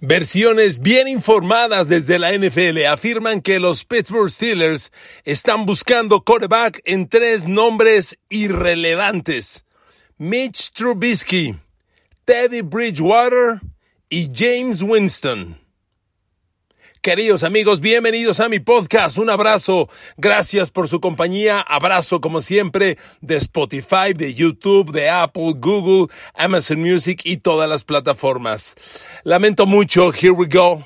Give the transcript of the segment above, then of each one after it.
Versiones bien informadas desde la NFL afirman que los Pittsburgh Steelers están buscando quarterback en tres nombres irrelevantes. Mitch Trubisky, Teddy Bridgewater y James Winston. Queridos amigos, bienvenidos a mi podcast. Un abrazo. Gracias por su compañía. Abrazo como siempre de Spotify, de YouTube, de Apple, Google, Amazon Music y todas las plataformas. Lamento mucho. Here we go.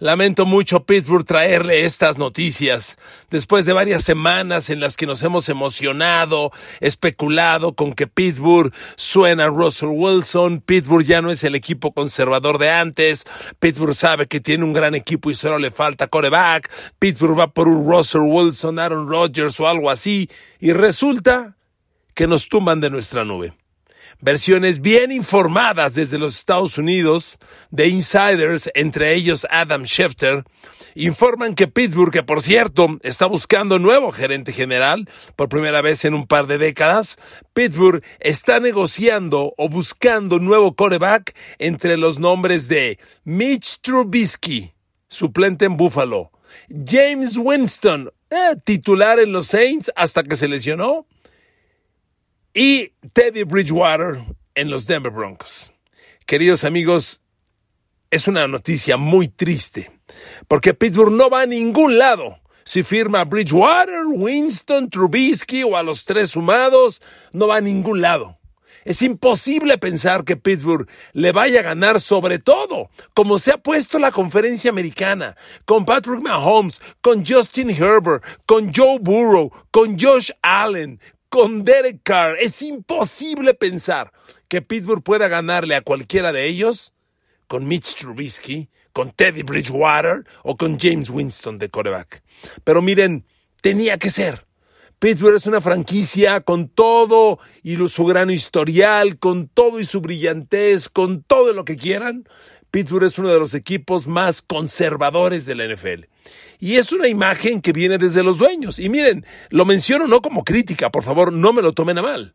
Lamento mucho Pittsburgh traerle estas noticias. Después de varias semanas en las que nos hemos emocionado, especulado con que Pittsburgh suena a Russell Wilson, Pittsburgh ya no es el equipo conservador de antes, Pittsburgh sabe que tiene un gran equipo y solo le falta coreback, Pittsburgh va por un Russell Wilson, Aaron Rodgers o algo así, y resulta que nos tumban de nuestra nube versiones bien informadas desde los Estados Unidos de insiders, entre ellos Adam Schefter, informan que Pittsburgh, que por cierto está buscando nuevo gerente general por primera vez en un par de décadas, Pittsburgh está negociando o buscando nuevo coreback entre los nombres de Mitch Trubisky, suplente en Buffalo, James Winston, eh, titular en los Saints hasta que se lesionó, y Teddy Bridgewater en los Denver Broncos. Queridos amigos, es una noticia muy triste, porque Pittsburgh no va a ningún lado. Si firma Bridgewater, Winston, Trubisky o a los tres sumados, no va a ningún lado. Es imposible pensar que Pittsburgh le vaya a ganar sobre todo, como se ha puesto la conferencia americana, con Patrick Mahomes, con Justin Herbert, con Joe Burrow, con Josh Allen, con Derek Carr. Es imposible pensar que Pittsburgh pueda ganarle a cualquiera de ellos con Mitch Trubisky, con Teddy Bridgewater o con James Winston de coreback. Pero miren, tenía que ser. Pittsburgh es una franquicia con todo y su gran historial, con todo y su brillantez, con todo lo que quieran. Pittsburgh es uno de los equipos más conservadores de la NFL. Y es una imagen que viene desde los dueños. Y miren, lo menciono no como crítica, por favor, no me lo tomen a mal.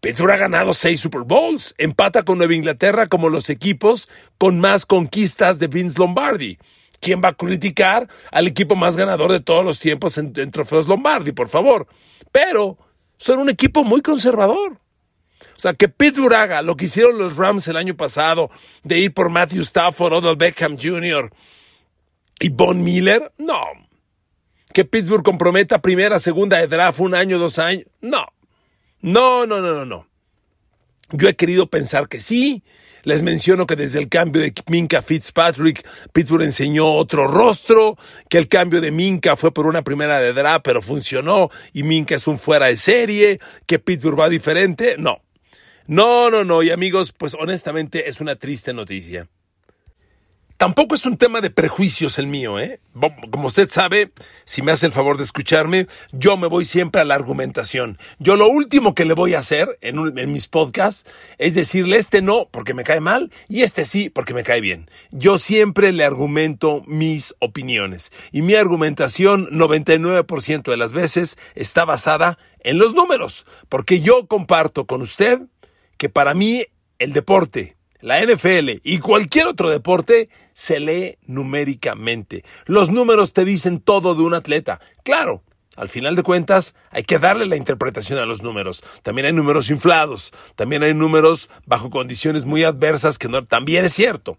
Pittsburgh ha ganado seis Super Bowls, empata con Nueva Inglaterra como los equipos con más conquistas de Vince Lombardi. ¿Quién va a criticar al equipo más ganador de todos los tiempos en, en trofeos Lombardi, por favor? Pero son un equipo muy conservador. O sea, que Pittsburgh haga lo que hicieron los Rams el año pasado, de ir por Matthew Stafford, Odell Beckham Jr. y Von Miller, no. Que Pittsburgh comprometa primera, segunda de draft, un año, dos años, no. No, no, no, no, no. Yo he querido pensar que sí. Les menciono que desde el cambio de Minka Fitzpatrick, Pittsburgh enseñó otro rostro, que el cambio de Minka fue por una primera de draft, pero funcionó, y Minka es un fuera de serie, que Pittsburgh va diferente. No. No, no, no. Y amigos, pues honestamente es una triste noticia. Tampoco es un tema de prejuicios el mío, ¿eh? Como usted sabe, si me hace el favor de escucharme, yo me voy siempre a la argumentación. Yo lo último que le voy a hacer en, mis podcasts es decirle este no porque me cae mal y este sí porque me cae bien. Yo siempre le argumento mis opiniones y mi argumentación 99% de las veces está basada en los números, porque yo comparto con usted que para mí el deporte, la NFL y cualquier otro deporte se lee numéricamente. Los números te dicen todo de un atleta. Claro, al final de cuentas, hay que darle la interpretación a los números. También hay números inflados, también hay números bajo condiciones muy adversas, que no, también es cierto.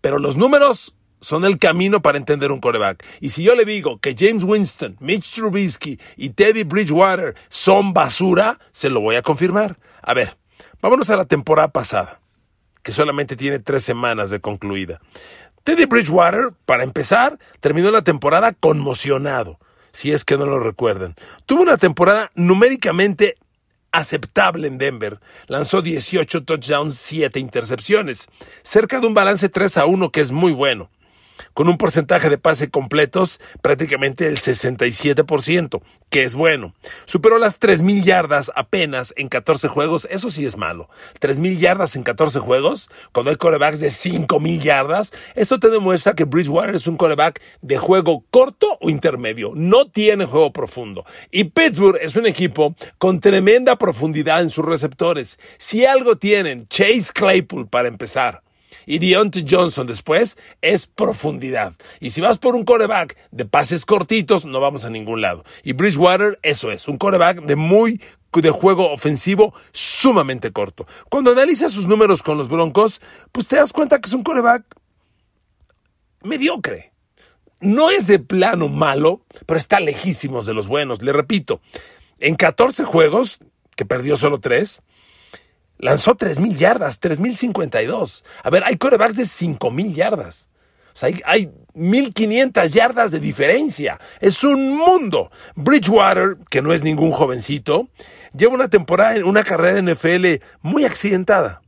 Pero los números son el camino para entender un coreback. Y si yo le digo que James Winston, Mitch Trubisky y Teddy Bridgewater son basura, se lo voy a confirmar. A ver, Vámonos a la temporada pasada, que solamente tiene tres semanas de concluida. Teddy Bridgewater, para empezar, terminó la temporada conmocionado, si es que no lo recuerdan. Tuvo una temporada numéricamente aceptable en Denver. Lanzó 18 touchdowns, 7 intercepciones, cerca de un balance 3 a 1 que es muy bueno con un porcentaje de pase completos prácticamente del 67%, que es bueno. Superó las 3.000 yardas apenas en 14 juegos, eso sí es malo. 3.000 yardas en 14 juegos, cuando hay corebacks de 5.000 yardas, eso te demuestra que Bridgewater es un coreback de juego corto o intermedio, no tiene juego profundo. Y Pittsburgh es un equipo con tremenda profundidad en sus receptores. Si algo tienen, Chase Claypool para empezar y Deontay Johnson después, es profundidad. Y si vas por un coreback de pases cortitos, no vamos a ningún lado. Y Bridgewater, eso es, un coreback de muy de juego ofensivo sumamente corto. Cuando analizas sus números con los Broncos, pues te das cuenta que es un coreback mediocre. No es de plano malo, pero está lejísimos de los buenos. Le repito, en 14 juegos, que perdió solo 3, lanzó 3.000 yardas, 3.052. A ver, hay corebacks de 5.000 yardas. O sea, hay, hay 1.500 yardas de diferencia. Es un mundo. Bridgewater, que no es ningún jovencito, lleva una temporada, una carrera en NFL muy accidentada.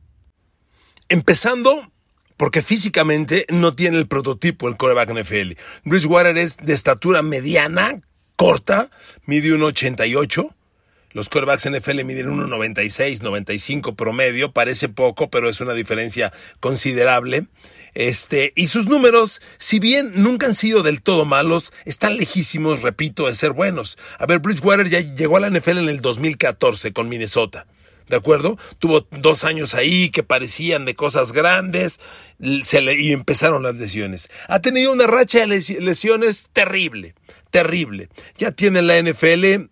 Empezando porque físicamente no tiene el prototipo el coreback NFL. Bridgewater es de estatura mediana, corta, mide 1,88. Los corebacks NFL miden 1,96, 95 promedio, parece poco, pero es una diferencia considerable. Este, y sus números, si bien nunca han sido del todo malos, están lejísimos, repito, de ser buenos. A ver, Bridgewater ya llegó a la NFL en el 2014 con Minnesota. ¿de acuerdo? Tuvo dos años ahí que parecían de cosas grandes se le, y empezaron las lesiones. Ha tenido una racha de lesiones terrible, terrible. Ya tiene en la NFL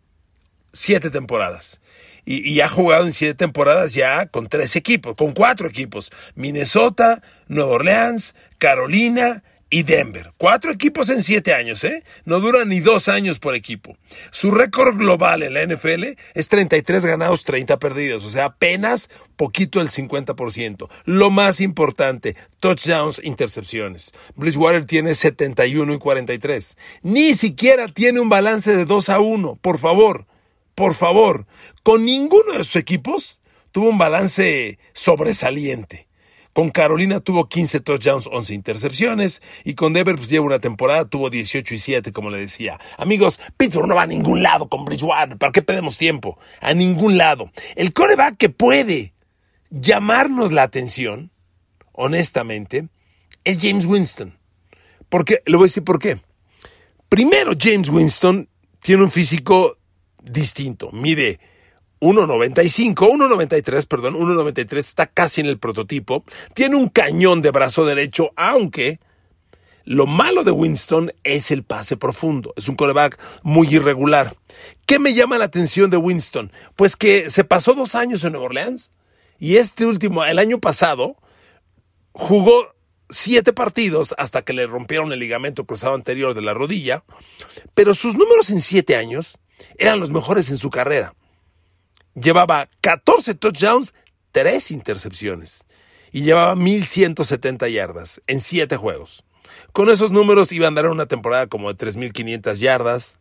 siete temporadas. Y, ha jugado en siete temporadas ya con tres equipos, con cuatro equipos. Minnesota, Nueva Orleans, Carolina y Denver. Cuatro equipos en siete años, ¿eh? No dura ni dos años por equipo. Su récord global en la NFL es 33 ganados, 30 perdidos, o sea, apenas poquito el 50%. Lo más importante, touchdowns, intercepciones. Bridgewater tiene 71 y 43. Ni siquiera tiene un balance de 2 a 1, por favor, por favor. Con ninguno de sus equipos tuvo un balance sobresaliente. Con Carolina tuvo 15 touchdowns, 11 intercepciones. Y con Denver, pues lleva una temporada, tuvo 18 y 7, como le decía. Amigos, Pittsburgh no va a ningún lado con Bridgewater. ¿Para qué perdemos tiempo? A ningún lado. El coreback que puede llamarnos la atención, honestamente, es James Winston. Porque, le voy a decir por qué. Primero, James Winston tiene un físico distinto. Mide 1.95, 1.93, perdón, 1.93 está casi en el prototipo. Tiene un cañón de brazo derecho, aunque lo malo de Winston es el pase profundo. Es un coreback muy irregular. ¿Qué me llama la atención de Winston? Pues que se pasó dos años en Nueva Orleans y este último, el año pasado, jugó siete partidos hasta que le rompieron el ligamento cruzado anterior de la rodilla, pero sus números en siete años eran los mejores en su carrera llevaba 14 touchdowns, 3 intercepciones y llevaba 1170 yardas en 7 juegos. Con esos números iba a andar una temporada como de 3500 yardas,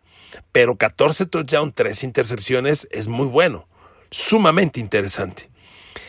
pero 14 touchdowns, 3 intercepciones es muy bueno, sumamente interesante.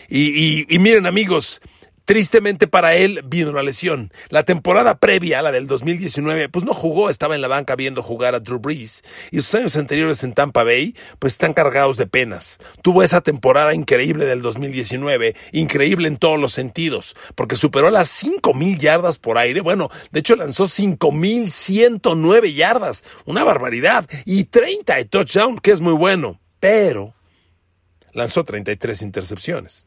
Y, y miren amigos, Tristemente para él vino una lesión. La temporada previa, la del 2019, pues no jugó, estaba en la banca viendo jugar a Drew Brees. Y sus años anteriores en Tampa Bay, pues están cargados de penas. Tuvo esa temporada increíble del 2019, increíble en todos los sentidos, porque superó las 5.000 yardas por aire. Bueno, de hecho lanzó 5.109 yardas, una barbaridad, y 30 de touchdown, que es muy bueno. Pero lanzó 33 intercepciones.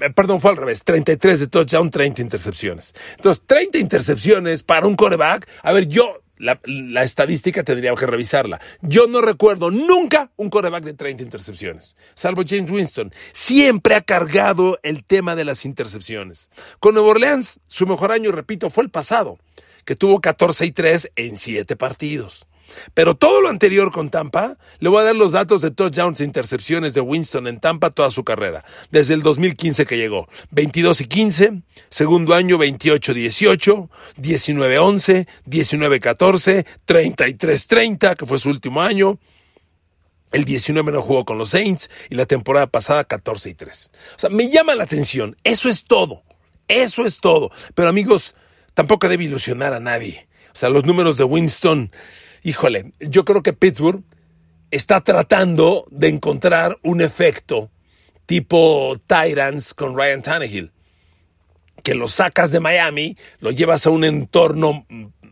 Eh, perdón, fue al revés, 33 de touchdown, 30 intercepciones. Entonces, 30 intercepciones para un coreback. A ver, yo, la, la, estadística tendría que revisarla. Yo no recuerdo nunca un coreback de 30 intercepciones, salvo James Winston. Siempre ha cargado el tema de las intercepciones. Con Nueva Orleans, su mejor año, repito, fue el pasado, que tuvo 14 y 3 en 7 partidos. Pero todo lo anterior con Tampa, le voy a dar los datos de touchdowns e intercepciones de Winston en Tampa toda su carrera, desde el 2015 que llegó. 22 y 15, segundo año 28 18, 19 11, 19 14, 33 30, que fue su último año. El 19 no jugó con los Saints y la temporada pasada 14 y 3. O sea, me llama la atención. Eso es todo. Eso es todo. Pero amigos, tampoco debe ilusionar a nadie. O sea, los números de Winston híjole, yo creo que Pittsburgh está tratando de encontrar un efecto tipo Tyrants con Ryan Tannehill, que lo sacas de Miami, lo llevas a un entorno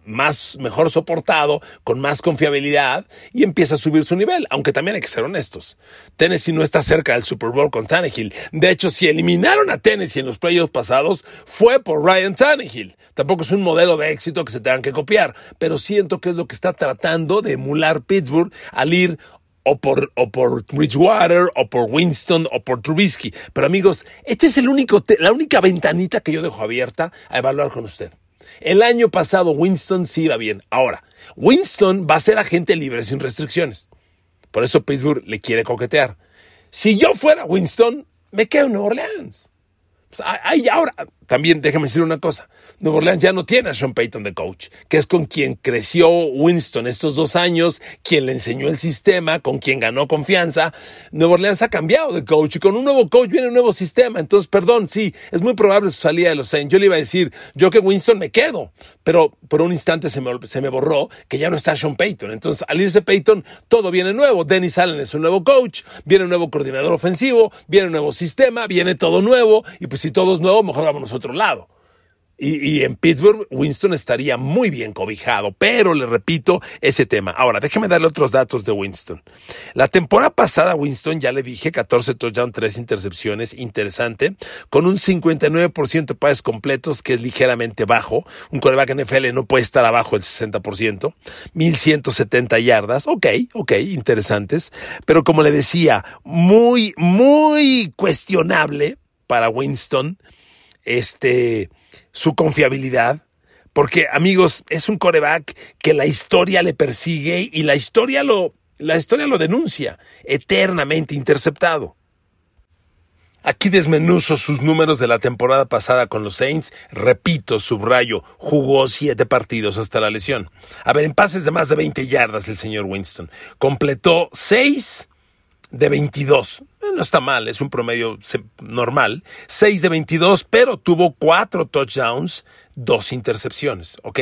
más, mejor soportado, con más confiabilidad y empieza a subir su nivel. Aunque también hay que ser honestos. Tennessee no está cerca del Super Bowl con Tannehill. De hecho, si eliminaron a Tennessee en los playoffs pasados, fue por Ryan Tannehill. Tampoco es un modelo de éxito que se tengan que copiar, pero siento que es lo que está tratando de emular Pittsburgh al ir o por, o por Bridgewater, o por Winston, o por Trubisky. Pero amigos, esta es el único, la única ventanita que yo dejo abierta a evaluar con usted. El año pasado Winston sí iba bien. Ahora, Winston va a ser agente libre sin restricciones. Por eso Pittsburgh le quiere coquetear. Si yo fuera Winston, me quedo en Nueva Orleans. Pues, ahora, también déjame decir una cosa. Nueva Orleans ya no tiene a Sean Payton de coach, que es con quien creció Winston estos dos años, quien le enseñó el sistema, con quien ganó confianza. Nueva Orleans ha cambiado de coach y con un nuevo coach viene un nuevo sistema. Entonces, perdón, sí, es muy probable su salida de los Saints. Yo le iba a decir, yo que Winston me quedo, pero por un instante se me, se me borró que ya no está Sean Payton. Entonces, al irse Payton, todo viene nuevo. Dennis Allen es un nuevo coach, viene un nuevo coordinador ofensivo, viene un nuevo sistema, viene todo nuevo y pues si todo es nuevo, mejor vámonos otro lado. Y, en Pittsburgh, Winston estaría muy bien cobijado, pero le repito ese tema. Ahora, déjeme darle otros datos de Winston. La temporada pasada, Winston, ya le dije, 14 touchdowns, 3 intercepciones, interesante, con un 59% de pases completos, que es ligeramente bajo. Un coreback NFL no puede estar abajo del 60%. 1170 yardas, ok, ok, interesantes. Pero como le decía, muy, muy cuestionable para Winston, este, su confiabilidad, porque amigos, es un coreback que la historia le persigue y la historia lo, la historia lo denuncia, eternamente interceptado. Aquí desmenuzo sus números de la temporada pasada con los Saints. Repito, subrayo, jugó siete partidos hasta la lesión. A ver, en pases de más de 20 yardas el señor Winston. Completó seis de 22. Eh, no está mal, es un promedio normal. 6 de 22, pero tuvo 4 touchdowns, 2 intercepciones, ¿ok?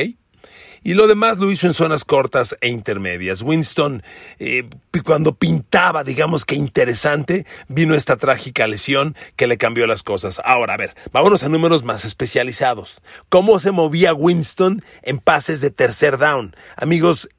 Y lo demás lo hizo en zonas cortas e intermedias. Winston, eh, cuando pintaba, digamos que interesante, vino esta trágica lesión que le cambió las cosas. Ahora, a ver, vámonos a números más especializados. ¿Cómo se movía Winston en pases de tercer down? Amigos,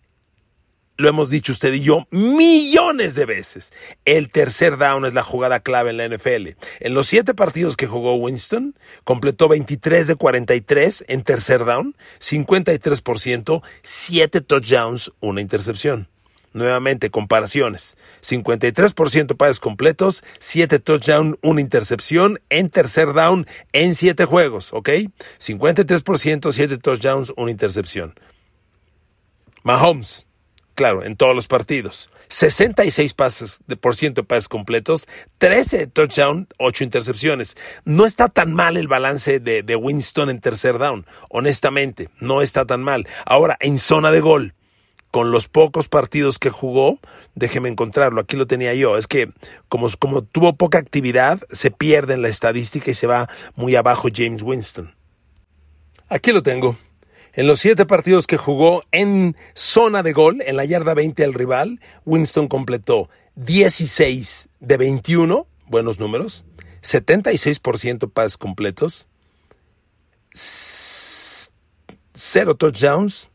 lo hemos dicho usted y yo millones de veces. El tercer down es la jugada clave en la NFL. En los siete partidos que jugó Winston, completó 23 de 43 en tercer down, 53%, 7 touchdowns, una intercepción. Nuevamente, comparaciones. 53% pases completos, 7 touchdowns, una intercepción en tercer down en 7 juegos, ¿ok? 53%, 7 touchdowns, una intercepción. Mahomes, claro, en todos los partidos. 66 pases de por ciento de pases completos, 13 touchdowns, 8 intercepciones. No está tan mal el balance de, de, Winston en tercer down, honestamente, no está tan mal. Ahora, en zona de gol, con los pocos partidos que jugó, déjeme encontrarlo, aquí lo tenía yo, es que como, como tuvo poca actividad, se pierde en la estadística y se va muy abajo James Winston. Aquí lo tengo. En los siete partidos que jugó en zona de gol, en la yarda 20 al rival, Winston completó 16 de 21, buenos números, 76% pases completos, 0 touchdowns,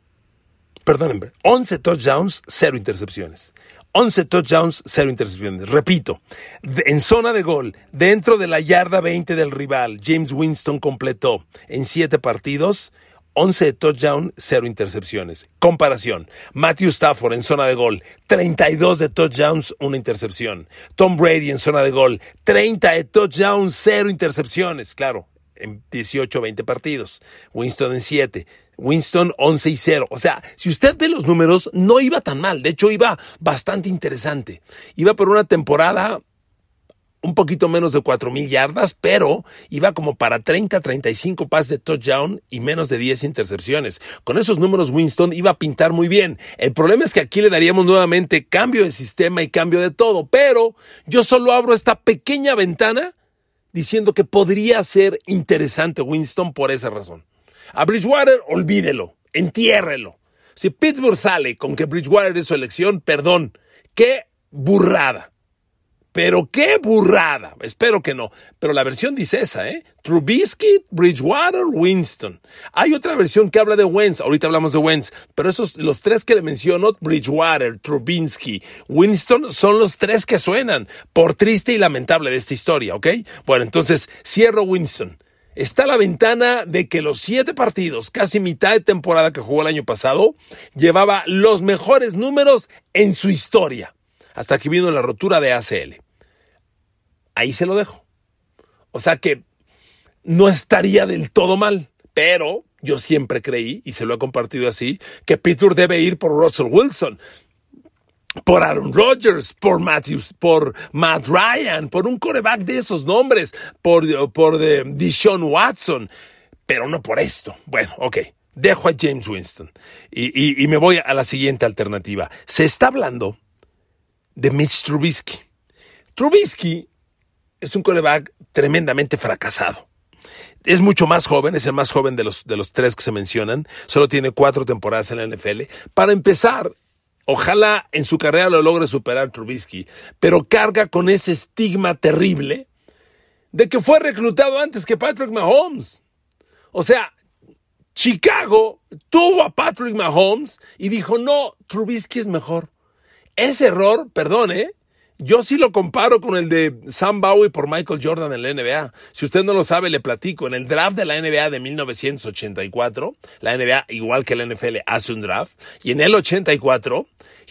perdónenme, 11 touchdowns, 0 intercepciones. 11 touchdowns, 0 intercepciones. Repito, en zona de gol, dentro de la yarda 20 del rival, James Winston completó en 7 partidos 11 de touchdown, 0 intercepciones. Comparación. Matthew Stafford en zona de gol, 32 de touchdowns, 1 intercepción. Tom Brady en zona de gol, 30 de touchdowns, 0 intercepciones. Claro, en 18 20 partidos. Winston en 7. Winston 11 y 0. O sea, si usted ve los números, no iba tan mal. De hecho, iba bastante interesante. Iba por una temporada un poquito menos de 4.000 yardas, pero iba como para 30, 35 pases de touchdown y menos de 10 intercepciones. Con esos números Winston iba a pintar muy bien. El problema es que aquí le daríamos nuevamente cambio de sistema y cambio de todo, pero yo solo abro esta pequeña ventana diciendo que podría ser interesante Winston por esa razón. A Bridgewater, olvídelo, entiérrelo. Si Pittsburgh sale con que Bridgewater es su elección, perdón, qué burrada. Pero qué burrada. Espero que no. Pero la versión dice esa, ¿eh? Trubisky, Bridgewater, Winston. Hay otra versión que habla de Wentz. Ahorita hablamos de Wentz. Pero esos, los tres que le menciono, Bridgewater, Trubisky, Winston, son los tres que suenan. Por triste y lamentable de esta historia, ¿ok? Bueno, entonces cierro Winston. Está la ventana de que los siete partidos, casi mitad de temporada que jugó el año pasado, llevaba los mejores números en su historia hasta que vino la rotura de ACL. Ahí se lo dejo. O sea que no estaría del todo mal, pero yo siempre creí, y se lo he compartido así, que Pittsburgh debe ir por Russell Wilson, por Aaron Rodgers, por Matthews, por Matt Ryan, por un coreback de esos nombres, por, por de Deshaun Watson, pero no por esto. Bueno, ok. Dejo a James Winston y, y me voy a la siguiente alternativa. Se está hablando de Mitch Trubisky. Trubisky es un coreback tremendamente fracasado. Es mucho más joven, es el más joven de los, de los tres que se mencionan. Solo tiene cuatro temporadas en la NFL. Para empezar, ojalá en su carrera lo logre superar Trubisky, pero carga con ese estigma terrible de que fue reclutado antes que Patrick Mahomes. O sea, Chicago tuvo a Patrick Mahomes y dijo, no, Trubisky es mejor. Ese error, perdón, ¿eh? Yo sí lo comparo con el de Sam Bowie por Michael Jordan en la NBA. Si usted no lo sabe, le platico. En el draft de la NBA de 1984, la NBA, igual que la NFL, hace un draft. Y en el 84,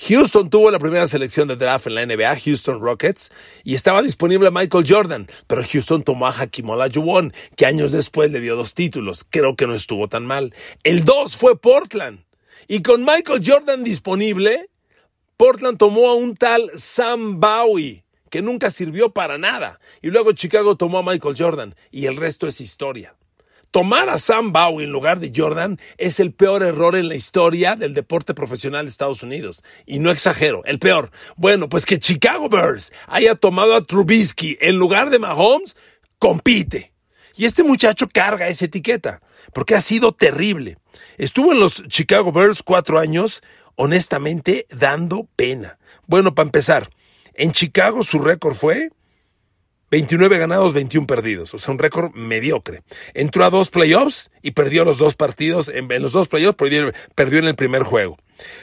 Houston tuvo la primera selección de draft en la NBA, Houston Rockets, y estaba disponible Michael Jordan. Pero Houston tomó a Hakim Olajuwon, que años después le dio dos títulos. Creo que no estuvo tan mal. El 2 fue Portland. Y con Michael Jordan disponible, Portland tomó a un tal Sam Bowie, que nunca sirvió para nada. Y luego Chicago tomó a Michael Jordan. Y el resto es historia. Tomar a Sam Bowie en lugar de Jordan es el peor error en la historia del deporte profesional de Estados Unidos. Y no exagero, el peor. Bueno, pues que Chicago Bears haya tomado a Trubisky en lugar de Mahomes, compite. Y este muchacho carga esa etiqueta, porque ha sido terrible. Estuvo en los Chicago Bears cuatro años, honestamente dando pena. Bueno, para empezar, en Chicago su récord fue 29 ganados, 21 perdidos, o sea, un récord mediocre. Entró a dos playoffs y perdió los dos partidos, en, los dos playoffs perdió, perdió, en el primer juego.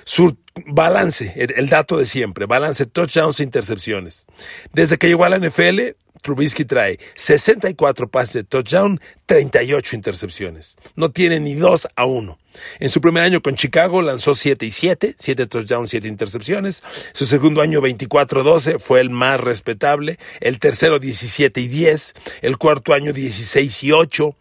Su balance, el, dato de siempre, balance touchdowns e intercepciones. Desde que llegó a la NFL, Trubisky trae 64 pases de touchdown, 38 intercepciones. No tiene ni 2 a 1. En su primer año con Chicago lanzó 7 y 7, 7 touchdowns, 7 intercepciones. Su segundo año 24-12 fue el más respetable. El tercero 17 y 10. El cuarto año 16 y 8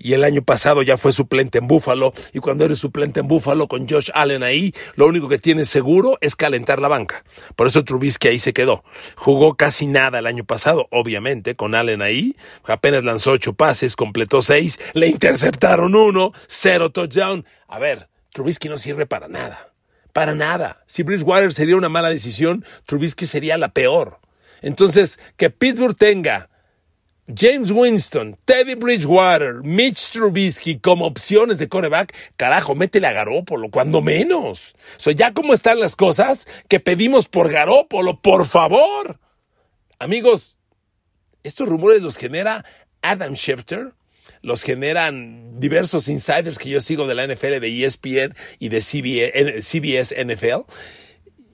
y el año pasado ya fue suplente en Búfalo y cuando eres suplente en Búfalo con Josh Allen ahí, lo único que tienes seguro es calentar la banca. Por eso Trubisky ahí se quedó. Jugó casi nada el año pasado, obviamente, con Allen ahí. Apenas lanzó ocho pases, completó seis, le interceptaron uno, cero touchdown. A ver, Trubisky no sirve para nada. Para nada. Si Bridgewater sería una mala decisión, Trubisky sería la peor. Entonces, que Pittsburgh tenga James Winston, Teddy Bridgewater, Mitch Trubisky como opciones de coreback, carajo, métele a Garópolo, cuando menos. O sea, ya cómo están las cosas que pedimos por Garópolo, por favor. Amigos, estos rumores los genera Adam Schefter, los generan diversos insiders que yo sigo de la NFL, de ESPN y de CBS, NFL,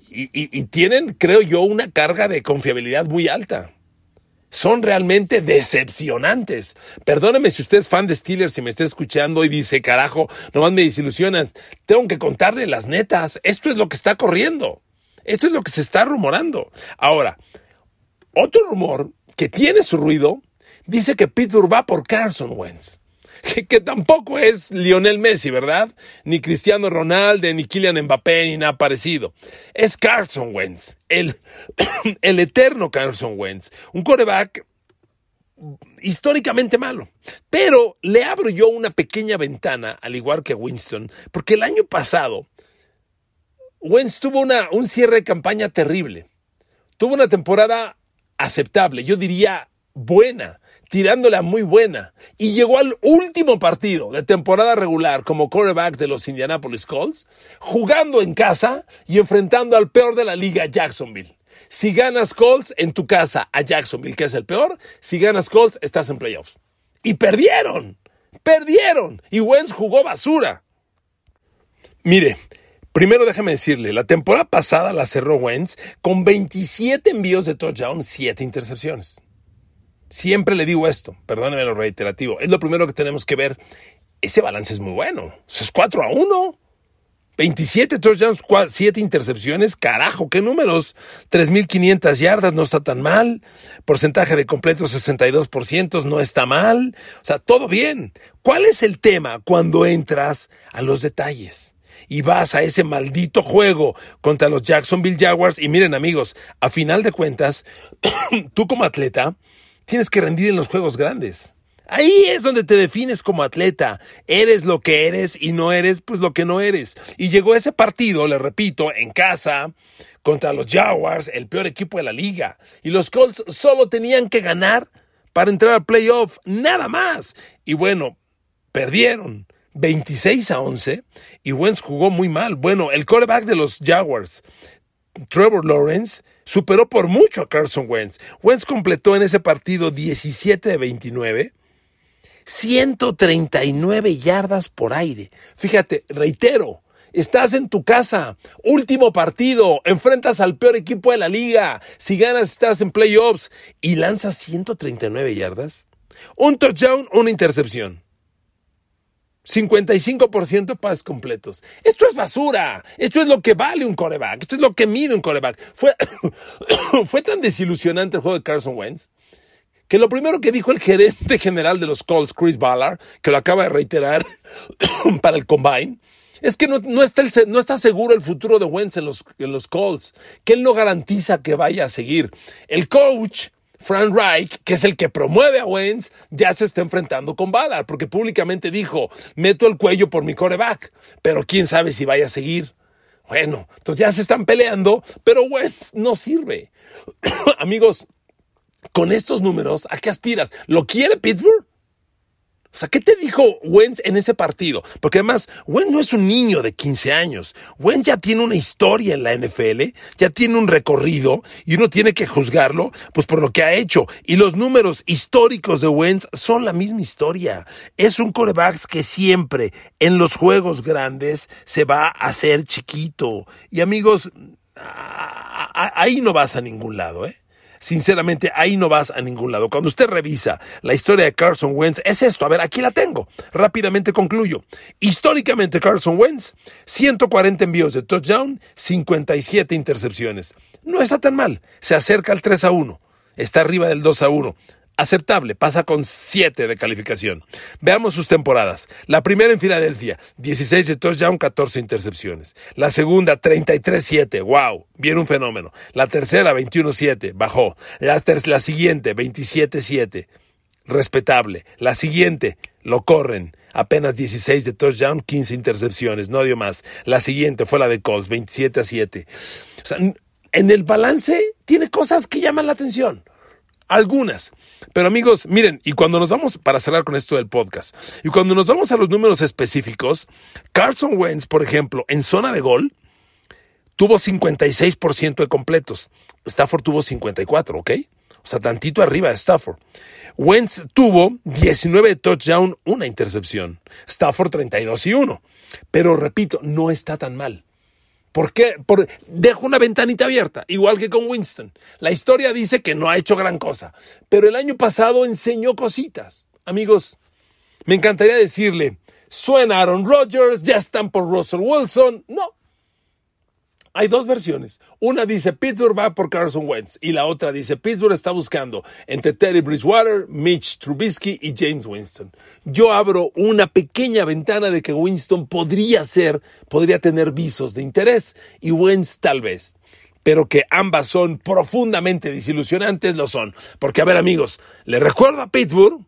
y tienen, creo yo, una carga de confiabilidad muy alta son realmente decepcionantes. Perdóneme si usted es fan de Steelers y me está escuchando y dice, carajo, nomás me desilusionan. Tengo que contarle las netas. Esto es lo que está corriendo. Esto es lo que se está rumorando. Ahora, otro rumor que tiene su ruido dice que Pittsburgh va por Carson Wentz que, tampoco es Lionel Messi, ¿verdad? Ni Cristiano Ronaldo, ni Kylian Mbappé, ni nada parecido. Es Carson Wentz, el, el eterno Carson Wentz, un coreback históricamente malo. Pero le abro yo una pequeña ventana, al igual que Winston, porque el año pasado Wentz tuvo una, un cierre de campaña terrible. Tuvo una temporada aceptable, yo diría buena tirándola muy buena. Y llegó al último partido de temporada regular como quarterback de los Indianapolis Colts, jugando en casa y enfrentando al peor de la liga, Jacksonville. Si ganas Colts en tu casa a Jacksonville, que es el peor, si ganas Colts estás en playoffs. Y perdieron, perdieron. Y Wentz jugó basura. Mire, primero déjame decirle, la temporada pasada la cerró Wentz con 27 envíos de touchdown, 7 intercepciones. Siempre le digo esto, perdóneme lo reiterativo, es lo primero que tenemos que ver. Ese balance es muy bueno. es 4 a 1. 27 touchdowns, 7 intercepciones, carajo, qué números. 3.500 yardas, no está tan mal. Porcentaje de completo 62%, no está mal. O sea, todo bien. ¿Cuál es el tema cuando entras a los detalles? Y vas a ese maldito juego contra los Jacksonville Jaguars. Y miren amigos, a final de cuentas, tú como atleta tienes que rendir en los juegos grandes. Ahí es donde te defines como atleta. Eres lo que eres y no eres pues lo que no eres. Y llegó ese partido, le repito, en casa contra los Jaguars, el peor equipo de la liga. Y los Colts solo tenían que ganar para entrar al playoff, nada más. Y bueno, perdieron 26 a 11 y Wentz jugó muy mal. Bueno, el quarterback de los Jaguars, Trevor Lawrence, superó por mucho a Carson Wentz. Wentz completó en ese partido 17 de 29 139 yardas por aire. Fíjate, reitero, estás en tu casa, último partido, enfrentas al peor equipo de la liga, si ganas estás en playoffs y lanzas 139 yardas. Un touchdown, una intercepción. 55% pases completos. Esto es basura. Esto es lo que vale un coreback. Esto es lo que mide un coreback. Fue, fue tan desilusionante el juego de Carson Wentz que lo primero que dijo el gerente general de los Colts, Chris Ballard, que lo acaba de reiterar para el Combine, es que no, está no, está seguro el futuro de Wentz en los, en los Colts, que él no garantiza que vaya a seguir. El coach, Frank Reich, que es el que promueve a Wentz, ya se está enfrentando con Ballard, porque públicamente dijo, meto el cuello por mi coreback, pero quién sabe si vaya a seguir. Bueno, entonces ya se están peleando, pero Wentz no sirve. Amigos, con estos números, ¿a qué aspiras? ¿Lo quiere Pittsburgh? O sea, ¿qué te dijo Wentz en ese partido? Porque además, Wentz no es un niño de 15 años. Wentz ya tiene una historia en la NFL, ya tiene un recorrido y uno tiene que juzgarlo pues por lo que ha hecho. Y los números históricos de Wentz son la misma historia. Es un coreback que siempre en los juegos grandes se va a hacer chiquito. Y amigos, ahí no vas a ningún lado, ¿eh? Sinceramente ahí no vas a ningún lado. Cuando usted revisa la historia de Carson Wentz, es esto. A ver, aquí la tengo. Rápidamente concluyo. Históricamente Carson Wentz, 140 envíos de touchdown, 57 intercepciones. No está tan mal. Se acerca al 3 a 1. Está arriba del 2 a 1 aceptable, pasa con 7 de calificación. Veamos sus temporadas. La primera en Filadelfia, 16 de touchdown, 14 intercepciones. La segunda, 33-7, wow, bien un fenómeno. La tercera, 21-7, bajó. La, la siguiente, 27-7, respetable. La siguiente, lo corren. Apenas 16 de touchdown, 15 intercepciones, no dio más. La siguiente fue la de Colts, 27 a 7. O sea, en el balance tiene cosas que llaman la atención. Algunas. Pero amigos, miren, y cuando nos vamos, para cerrar con esto del podcast, y cuando nos vamos a los números específicos, Carson Wentz, por ejemplo, en zona de gol, tuvo 56% de completos. Stafford tuvo 54, ¿ok? O sea, tantito arriba de Stafford. Wentz tuvo 19 de touchdown, una intercepción. Stafford 32 y 1. Pero repito, no está tan mal. ¿Por qué? Dejo una ventanita abierta, igual que con Winston. La historia dice que no ha hecho gran cosa, pero el año pasado enseñó cositas. Amigos, me encantaría decirle, suena Aaron Rodgers, ya están por Russell Wilson. No, hay dos versiones. Una dice Pittsburgh va por Carson Wentz y la otra dice Pittsburgh está buscando entre Teddy Bridgewater, Mitch Trubisky y James Winston. Yo abro una pequeña ventana de que Winston podría ser, podría tener visos de interés y Wentz tal vez. Pero que ambas son profundamente desilusionantes, lo son. Porque, a ver amigos, le recuerdo a Pittsburgh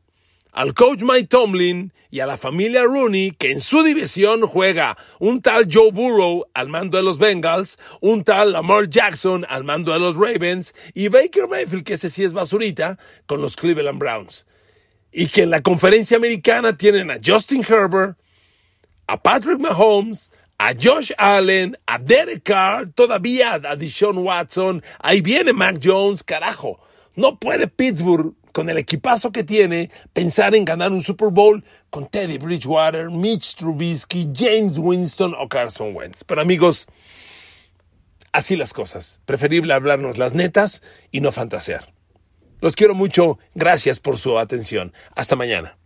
al coach Mike Tomlin y a la familia Rooney que en su división juega un tal Joe Burrow al mando de los Bengals, un tal Lamar Jackson al mando de los Ravens y Baker Mayfield, que ese sí es basurita, con los Cleveland Browns. Y que en la conferencia americana tienen a Justin Herbert, a Patrick Mahomes, a Josh Allen, a Derek Carr, todavía a Deshaun Watson, ahí viene Mac Jones, carajo. No puede Pittsburgh, con el equipazo que tiene, pensar en ganar un Super Bowl con Teddy Bridgewater, Mitch Trubisky, James Winston o Carson Wentz. Pero amigos, así las cosas. Preferible hablarnos las netas y no fantasear. Los quiero mucho. Gracias por su atención. Hasta mañana.